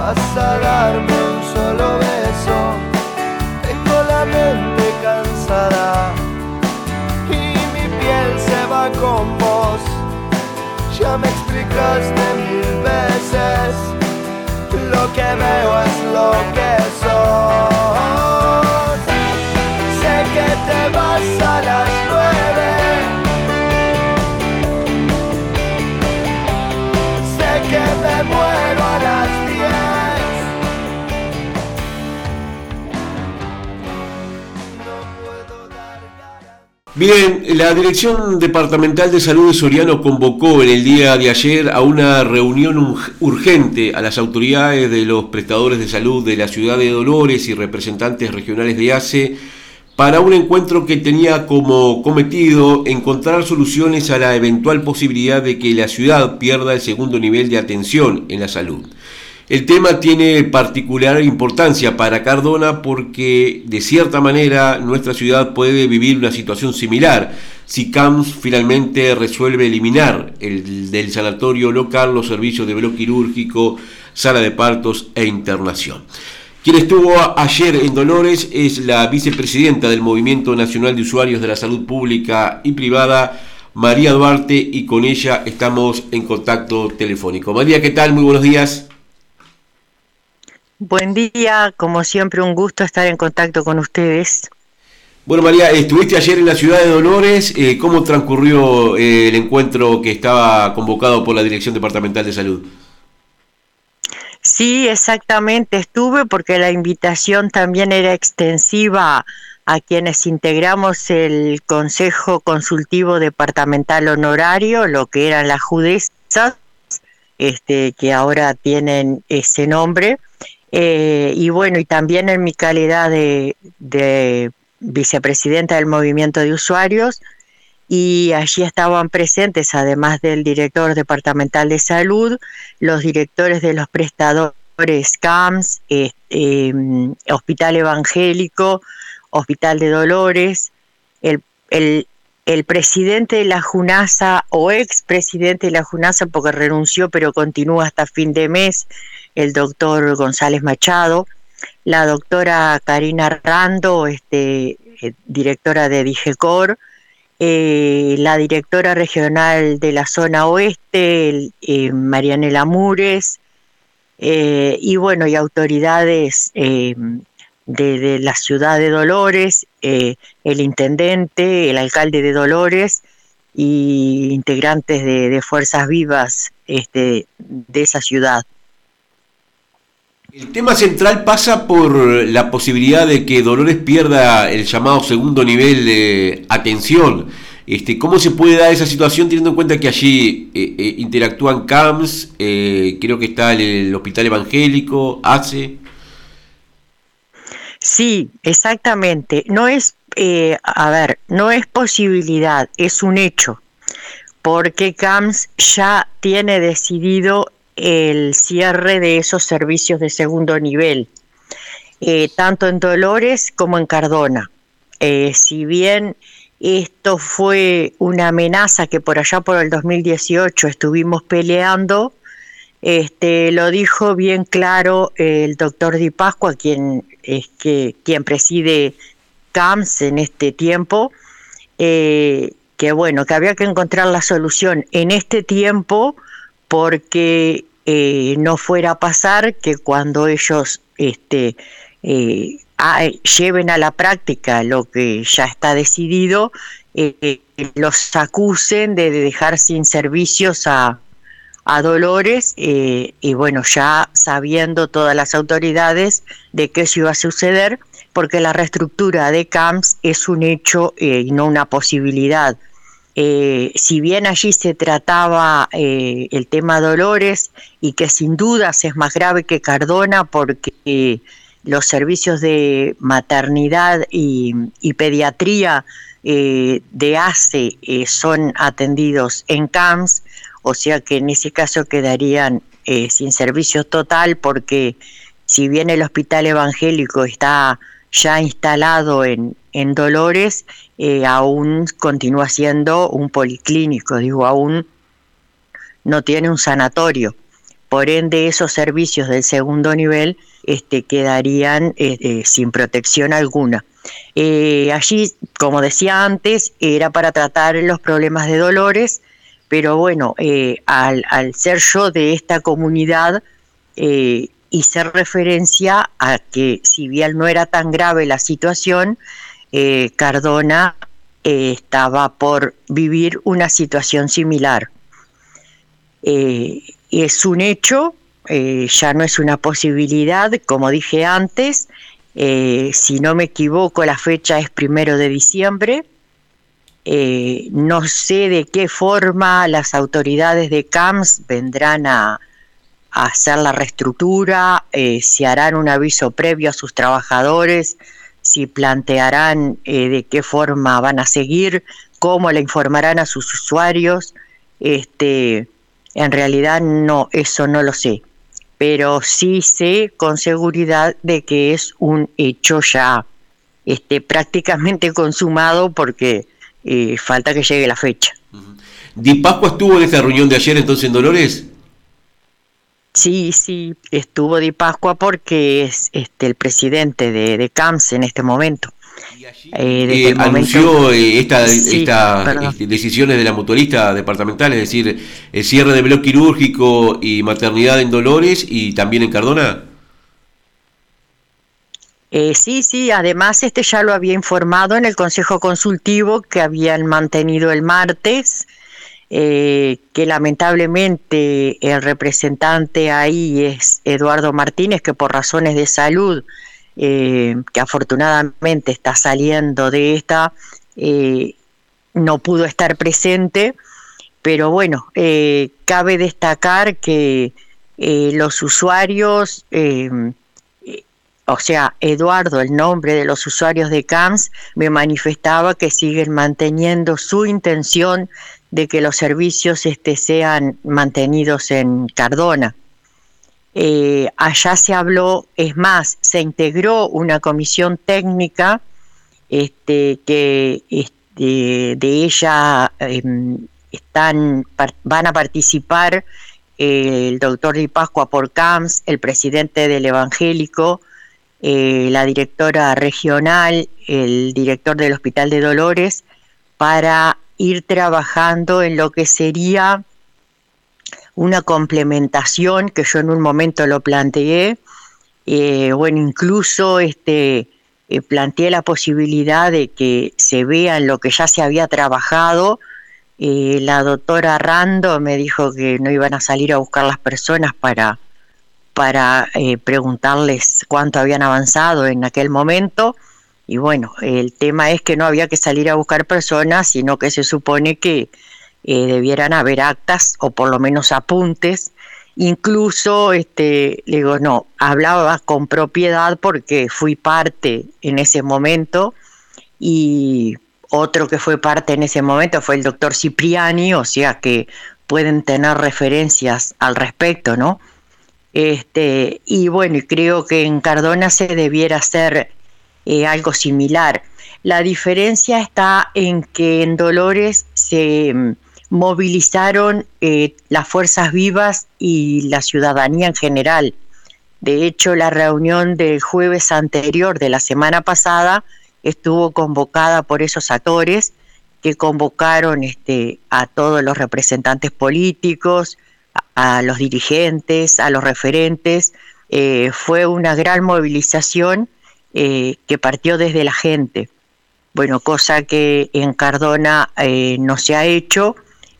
vas a darme un solo beso. Tengo la mente cansada y mi piel se va con vos. Ya me explicaste mil veces, lo que veo es lo que sos. Sé que te vas a las Bien, la Dirección Departamental de Salud de Soriano convocó en el día de ayer a una reunión ur- urgente a las autoridades de los prestadores de salud de la ciudad de Dolores y representantes regionales de ACE para un encuentro que tenía como cometido encontrar soluciones a la eventual posibilidad de que la ciudad pierda el segundo nivel de atención en la salud. El tema tiene particular importancia para Cardona porque de cierta manera nuestra ciudad puede vivir una situación similar si CAMS finalmente resuelve eliminar el, del sanatorio local los servicios de velo quirúrgico, sala de partos e internación. Quien estuvo ayer en Dolores es la vicepresidenta del Movimiento Nacional de Usuarios de la Salud Pública y Privada, María Duarte, y con ella estamos en contacto telefónico. María, ¿qué tal? Muy buenos días. Buen día, como siempre un gusto estar en contacto con ustedes. Bueno, María, estuviste ayer en la ciudad de Dolores. eh, ¿Cómo transcurrió eh, el encuentro que estaba convocado por la Dirección Departamental de Salud? Sí, exactamente, estuve porque la invitación también era extensiva a quienes integramos el Consejo Consultivo Departamental Honorario, lo que eran las judezas, este, que ahora tienen ese nombre. Eh, y bueno, y también en mi calidad de, de vicepresidenta del Movimiento de Usuarios, y allí estaban presentes, además del director departamental de salud, los directores de los prestadores CAMS, eh, eh, Hospital Evangélico, Hospital de Dolores, el, el presidente de la JUNASA o expresidente de la JUNASA, porque renunció pero continúa hasta fin de mes, el doctor González Machado, la doctora Karina Rando, este, eh, directora de DIGECOR, eh, la directora regional de la zona oeste, eh, Marianela Mures, y bueno, y autoridades de, de, la ciudad de Dolores, eh, el intendente, el alcalde de Dolores y integrantes de, Fuerzas Vivas este, de esa ciudad. El tema central pasa por la posibilidad de que Dolores pierda el llamado segundo nivel de atención. Este, ¿Cómo se puede dar esa situación teniendo en cuenta que allí eh, eh, interactúan CAMS, creo que está el, el, Hospital Evangélico, ACE? Sí, exactamente. No es, eh, a ver, no es posibilidad, es un hecho, porque CAMS ya tiene decidido el cierre de esos servicios de segundo nivel, eh, tanto en Dolores como en Cardona. Eh, si bien esto fue una amenaza que por allá por el 2018 estuvimos peleando, este, lo dijo bien claro el doctor Di Pascua, quien, es que, quien preside CAMS en este tiempo, eh, que bueno, que había que encontrar la solución en este tiempo porque eh, no fuera a pasar que cuando ellos este, eh, lleven a la práctica lo que ya está decidido, eh, los acusen de dejar sin servicios a, a Dolores eh, y bueno, ya sabiendo todas las autoridades de que eso iba a suceder, porque la reestructura de CAMS es un hecho eh, y no una posibilidad. Eh, si bien allí se trataba el tema Dolores y que sin dudas es más grave que Cardona porque los servicios de maternidad y, pediatría de ACE son atendidos en CAMS, o sea que en ese caso quedarían eh, sin servicio total porque si bien el hospital evangélico está ya instalado en, en Dolores, eh, aún continúa siendo un policlínico, digo, aún no tiene un sanatorio, por ende esos servicios del segundo nivel este, quedarían eh, sin protección alguna. allí, como decía antes, era para tratar los problemas de dolores, pero bueno, al, al, ser yo de esta comunidad, y ser referencia a que si bien no era tan grave la situación, eh, Cardona eh, estaba por vivir una situación similar. Eh, es un hecho, ya no es una posibilidad, como dije antes, si no me equivoco la fecha es primero de diciembre, no sé de qué forma las autoridades de CAMS vendrán a, hacer la reestructura, eh, si harán un aviso previo a sus trabajadores, si plantearán eh, de qué forma van a seguir, cómo le informarán a sus usuarios. Este, en realidad no, eso no lo sé, pero sí sé con seguridad de que es un hecho ya este, prácticamente consumado porque eh, falta que llegue la fecha. ¿Di Pascua estuvo en esta reunión de ayer entonces en Dolores? Sí, sí, estuvo Di Pascua porque es este el presidente de, de CAMS en este momento. Eh, eh anunció eh, estas este, decisiones de la mutualista departamental, es decir, el cierre de bloque quirúrgico y maternidad en Dolores y también en Cardona. Eh, sí, sí, además este ya lo había informado en el Consejo Consultivo que habían mantenido el martes eh, que lamentablemente el representante ahí es Eduardo Martínez, que por razones de salud, eh, que afortunadamente está saliendo de esta, no pudo estar presente, pero bueno, cabe destacar que los usuarios, o sea, Eduardo, el nombre de los usuarios de CAMS, me manifestaba que siguen manteniendo su intención de que los servicios este, sean mantenidos en Cardona. Eh, allá se habló, es más, se integró una comisión técnica este, que este, de ella em, están, van a participar el doctor Di Pascua por CAMS, el presidente del Evangélico, eh, la directora regional, el director del Hospital de Dolores, para ir trabajando en lo que sería una complementación que yo en un momento lo planteé, eh, bueno, incluso este, eh, planteé la posibilidad de que se vea en lo que ya se había trabajado. Eh, la doctora Rando me dijo que no iban a salir a buscar las personas para, para preguntarles cuánto habían avanzado en aquel momento y bueno, el tema es que no había que salir a buscar personas, sino que se supone que eh, debieran haber actas o por lo menos apuntes. Incluso, este, digo, no, hablaba con propiedad porque fui parte en ese momento y otro que fue parte en ese momento fue el doctor Cipriani, o sea que pueden tener referencias al respecto, ¿no? Este, y bueno, creo que en Cardona se debiera hacer eh, algo similar. La diferencia está en que en Dolores se mm, movilizaron eh, las fuerzas vivas y la ciudadanía en general. De hecho, la reunión del jueves anterior de la semana pasada estuvo convocada por esos actores que convocaron este, a todos los representantes políticos, a, los dirigentes, a los referentes. Eh, fue una gran movilización eh, que partió desde la gente. Bueno, cosa que en Cardona eh, no se ha hecho,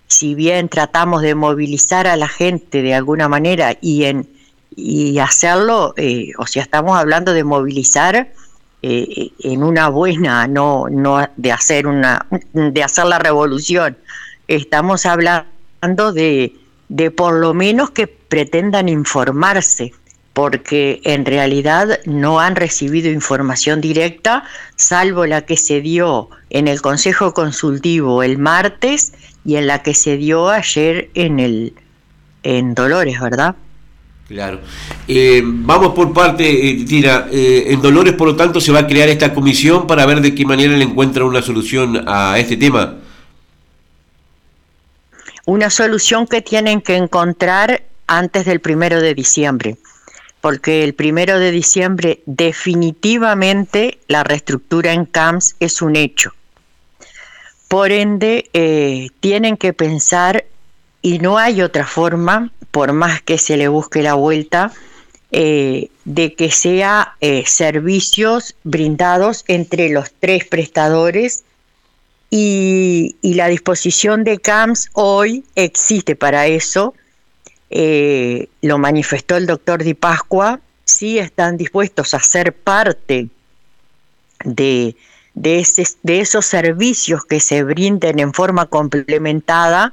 si bien tratamos de movilizar a la gente de alguna manera y en y hacerlo, eh, o sea, estamos hablando de movilizar en una buena, no, no de hacer una, de hacer la revolución. Estamos hablando de, de por lo menos que pretendan informarse, porque en realidad no han recibido información directa, salvo la que se dio en el Consejo Consultivo el martes y en la que se dio ayer en el en Dolores, ¿verdad? Claro. Eh, vamos por parte, eh, Tira. Eh, en Dolores, por lo tanto, se va a crear esta comisión para ver de qué manera le encuentra una solución a este tema. Una solución que tienen que encontrar antes del primero de diciembre, porque el primero de diciembre definitivamente la reestructura en CAMS es un hecho. Por ende, eh, tienen que pensar, y no hay otra forma, por más que se le busque la vuelta, eh, de que sea eh, servicios brindados entre los tres prestadores y, la disposición de CAMS hoy existe para eso. Eh, lo manifestó el doctor Di Pascua, sí están dispuestos a ser parte de, de, esos servicios que se brinden en forma complementada,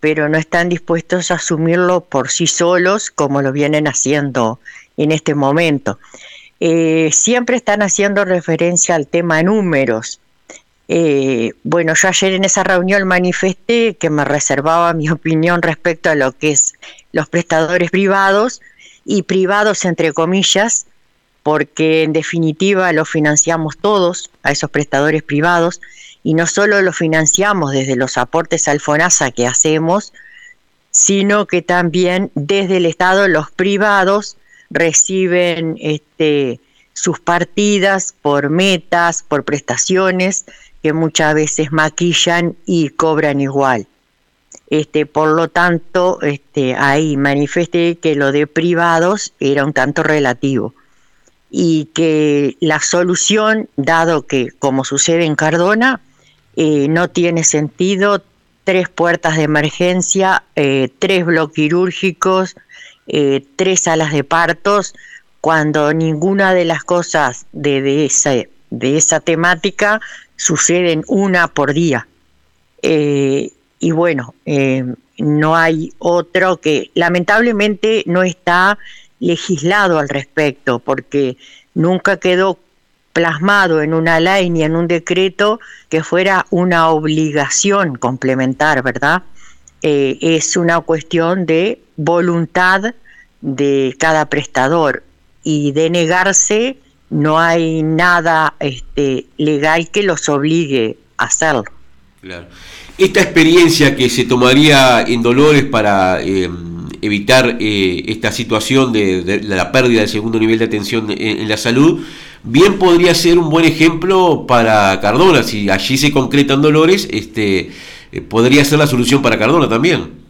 pero no están dispuestos a asumirlo por sí solos como lo vienen haciendo en este momento. Eh, siempre están haciendo referencia al tema números, eh, bueno, yo ayer en esa reunión manifesté que me reservaba mi opinión respecto a lo que es los prestadores privados y privados entre comillas, porque en definitiva lo financiamos todos a esos prestadores privados y no solo lo financiamos desde los aportes al FONASA que hacemos, sino que también desde el Estado los privados reciben este, sus partidas por metas, por prestaciones que muchas veces maquillan y cobran igual. Este, por lo tanto, este, ahí manifesté que lo de privados era un tanto relativo y que la solución, dado que como sucede en Cardona, eh, no tiene sentido tres puertas de emergencia, eh, tres bloquirúrgicos, eh, tres salas de partos, cuando ninguna de las cosas de, de, esa, de esa temática suceden una por día. Eh, y bueno, eh, no hay otro que lamentablemente no está legislado al respecto, porque nunca quedó plasmado en una ley ni en un decreto que fuera una obligación complementar, ¿verdad? Eh, es una cuestión de voluntad de cada prestador y de negarse no hay nada este, legal que los obligue a hacerlo. Claro. Esta experiencia que se tomaría en Dolores para eh, evitar eh, esta situación de, la pérdida del segundo nivel de atención en, la salud, bien podría ser un buen ejemplo para Cardona. Si allí se concretan Dolores, este, eh, podría ser la solución para Cardona también.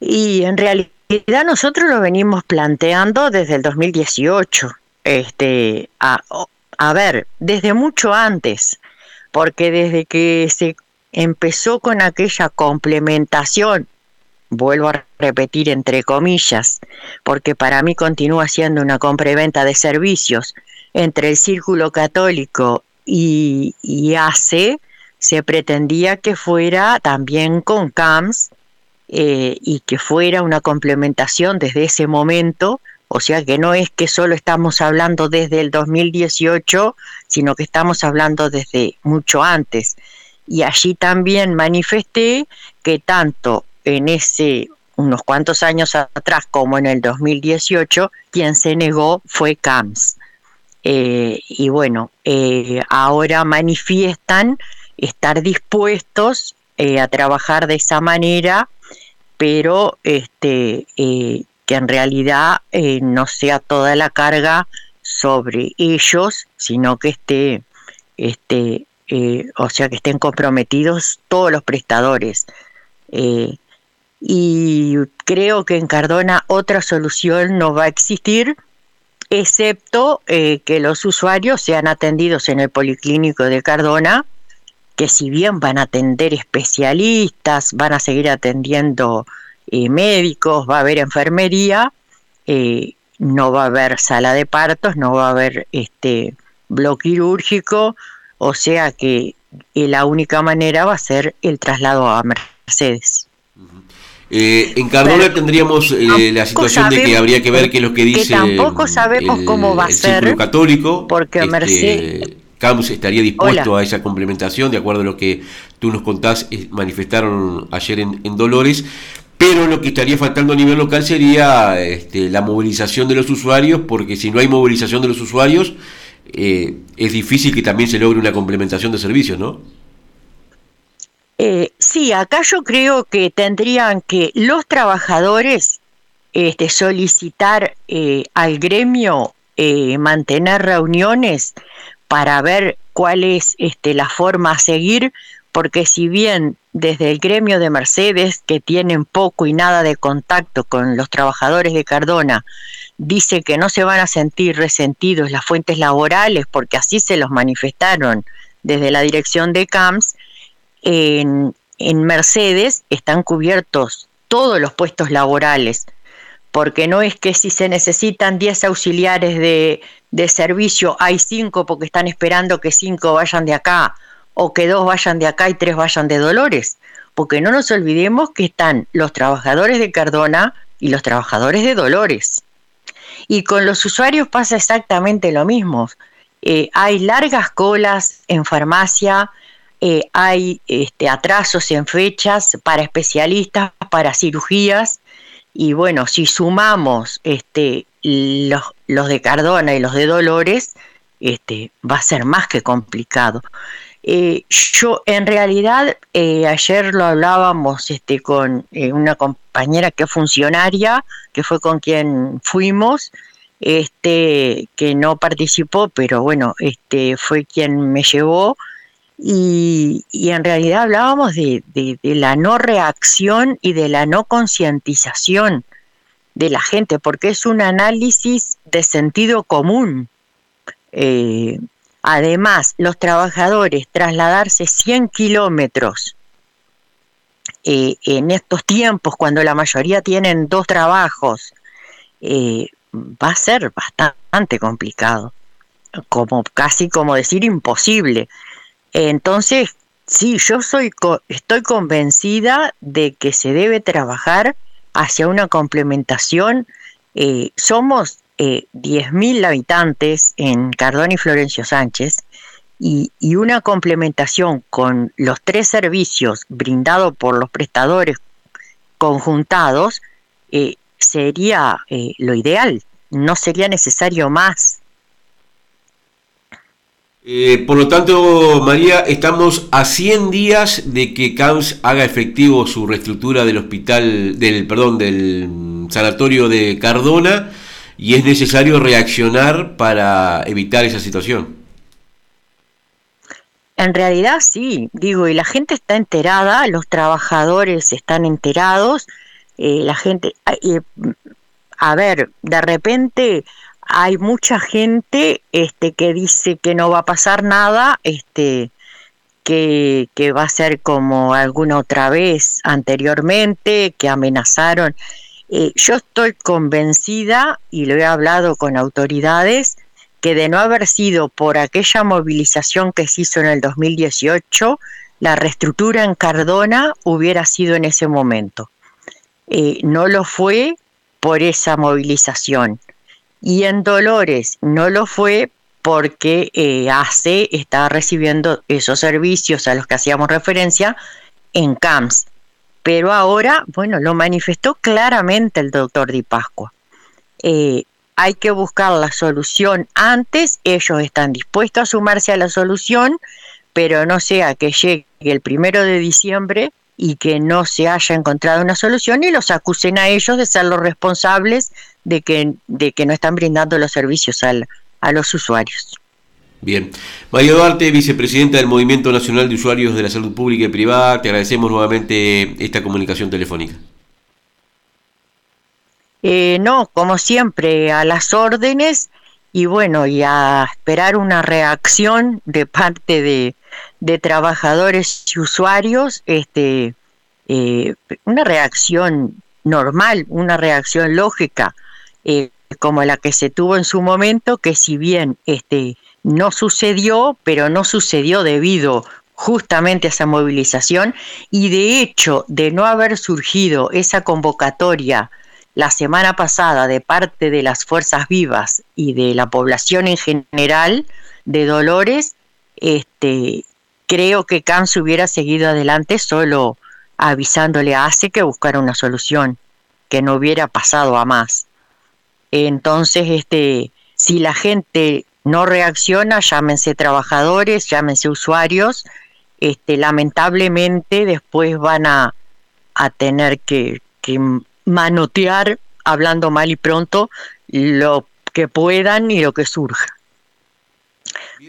Y en realidad nosotros lo venimos planteando desde el 2018. Este, a, a ver, desde mucho antes, porque desde que se empezó con aquella complementación, vuelvo a repetir entre comillas, porque para mí continúa siendo una compra-venta de servicios entre el Círculo Católico y, y se pretendía que fuera también con CAMS eh, y que fuera una complementación desde ese momento, o sea que no es que solo estamos hablando desde el 2018, sino que estamos hablando desde mucho antes. Y allí también manifesté que tanto en ese unos cuantos años atrás como en el 2018, quien se negó fue CAMS. Eh, y bueno, eh, ahora manifiestan estar dispuestos a trabajar de esa manera pero este, eh, que en realidad eh, no sea toda la carga sobre ellos, sino que esté, este, eh, o sea, que estén comprometidos todos los prestadores. y creo que en Cardona otra solución no va a existir, excepto que los usuarios sean atendidos en el Policlínico de Cardona que si bien van a atender especialistas, van a seguir atendiendo eh, médicos, va a haber enfermería, eh, no va a haber sala de partos, no va a haber este bloque quirúrgico, o sea que eh, la única manera va a ser el traslado a Mercedes. en Cardona tendríamos la situación de que habría que ver qué es lo que dice. Que tampoco sabemos cómo va a ser. católico. Porque este, Mercedes CAMS estaría dispuesto a esa complementación, de acuerdo a lo que tú nos contás, manifestaron ayer en, Dolores, pero lo que estaría faltando a nivel local sería este, la movilización de los usuarios, porque si no hay movilización de los usuarios, eh, es difícil que también se logre una complementación de servicios, ¿no? Eh, sí, Sí, acá yo creo que tendrían que los trabajadores este, solicitar eh, al gremio eh, mantener reuniones para ver cuál es este, la forma a seguir, porque si bien desde el gremio de Mercedes, que tienen poco y nada de contacto con los trabajadores de Cardona, dice que no se van a sentir resentidos las fuentes laborales, porque así se los manifestaron desde la dirección de CAMS, en, en Mercedes están cubiertos todos los puestos laborales, porque no es que si se necesitan 10 auxiliares de, de servicio, hay 5 porque están esperando que 5 vayan de acá o que dos vayan de acá y tres vayan de Dolores, porque no nos olvidemos que están los trabajadores de Cardona y los trabajadores de Dolores. Y con los usuarios pasa exactamente lo mismo. Eh, hay largas colas en farmacia, eh, hay este, atrasos en fechas para especialistas, para cirugías, y bueno, si sumamos este, los, los de Cardona y los de Dolores, este, va a ser más que complicado. Eh, yo en realidad eh, ayer lo hablábamos este, con eh, una compañera que es funcionaria, que fue con quien fuimos, este, que no participó, pero bueno, este, fue quien me llevó. Y, en realidad hablábamos de, la no reacción y de la no concientización de la gente, porque es un análisis de sentido común. Además, los trabajadores trasladarse 100 kilómetros eh, en estos tiempos, cuando la mayoría tienen dos trabajos, eh, va a ser bastante complicado, como casi como decir imposible. Entonces, sí, yo soy estoy convencida de que se debe trabajar hacia una complementación. Eh, somos eh, 10.000 habitantes en Cardón y Florencio Sánchez y, una complementación con los tres servicios brindados por los prestadores conjuntados eh, sería eh, lo ideal, no sería necesario más. Eh, por lo tanto, María, estamos a 100 días de que CAMS haga efectivo su reestructura del hospital, del, perdón, del sanatorio de Cardona y es necesario reaccionar para evitar esa situación. En realidad sí, digo, y la gente está enterada, los trabajadores están enterados, eh, la gente, eh, a ver, de repente hay mucha gente este, que dice que no va a pasar nada, este, que, que va a ser como alguna otra vez anteriormente, que amenazaron. Eh, yo estoy convencida, y lo he hablado con autoridades, que de no haber sido por aquella movilización que se hizo en el 2018, la reestructura en Cardona hubiera sido en ese momento. Eh, no lo fue por esa movilización. Y en Dolores no lo fue porque eh, ACE estaba recibiendo esos servicios a los que hacíamos referencia en CAMS pero ahora, bueno, lo manifestó claramente el doctor Di Pascua. Eh, hay que buscar la solución antes, ellos están dispuestos a sumarse a la solución, pero no sea que llegue el primero de diciembre y que no se haya encontrado una solución y los acusen a ellos de ser los responsables de que, de que no están brindando los servicios a los usuarios. Bien. María Duarte, vicepresidenta del Movimiento Nacional de Usuarios de la Salud Pública y Privada, te agradecemos nuevamente esta comunicación telefónica. Eh, no, como siempre, a las órdenes y bueno, y a esperar una reacción de parte de, trabajadores y usuarios, este, eh, una reacción normal, una reacción lógica, eh, como la que se tuvo en su momento, que si bien este, no sucedió, pero no sucedió debido justamente a esa movilización y de hecho de no haber surgido esa convocatoria la semana pasada de parte de las fuerzas vivas y de la población en general de Dolores, este, creo que Cans hubiera seguido adelante solo avisándole a ACE que buscara una solución, que no hubiera pasado a más. Entonces, este, si la gente no reacciona, llámense trabajadores, llámense usuarios, este, lamentablemente después van a, a tener que, que manotear, hablando mal y pronto, lo que puedan y lo que surja.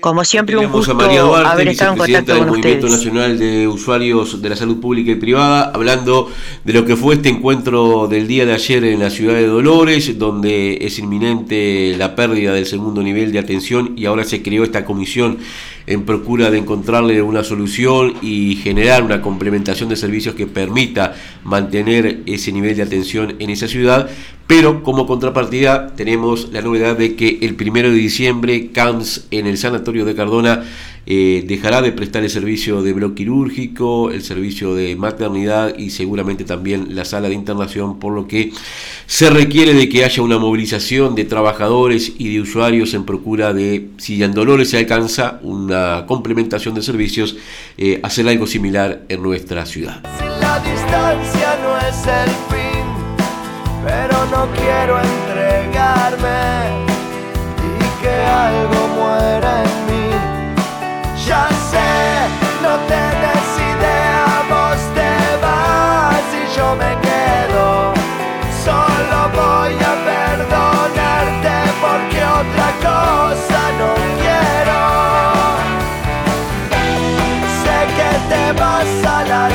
Como siempre, un gusto haber estado en contacto del con Movimiento Nacional de Usuarios de la Salud Pública y Privada, hablando de lo que fue este encuentro del día de ayer en la ciudad de Dolores, donde es inminente la pérdida del segundo nivel de atención y ahora se creó esta comisión en procura de encontrarle una solución y generar una complementación de servicios que permita mantener ese nivel de atención en esa ciudad. Pero como contrapartida tenemos la novedad de que el primero de diciembre CAMS en el Sanatorio de Cardona eh, dejará de prestar el servicio de bloque quirúrgico, el servicio de maternidad y seguramente también la sala de internación, por lo que se requiere de que haya una movilización de trabajadores y de usuarios en procura de, si en Dolores se alcanza una complementación de servicios, eh, hacer algo similar en nuestra ciudad. la distancia no es el pero no quiero entregarme y que algo muera en mí. Ya sé, no tenés idea, vos te vas y yo me quedo. Solo voy a perdonarte porque otra cosa no quiero. Sé que te vas a las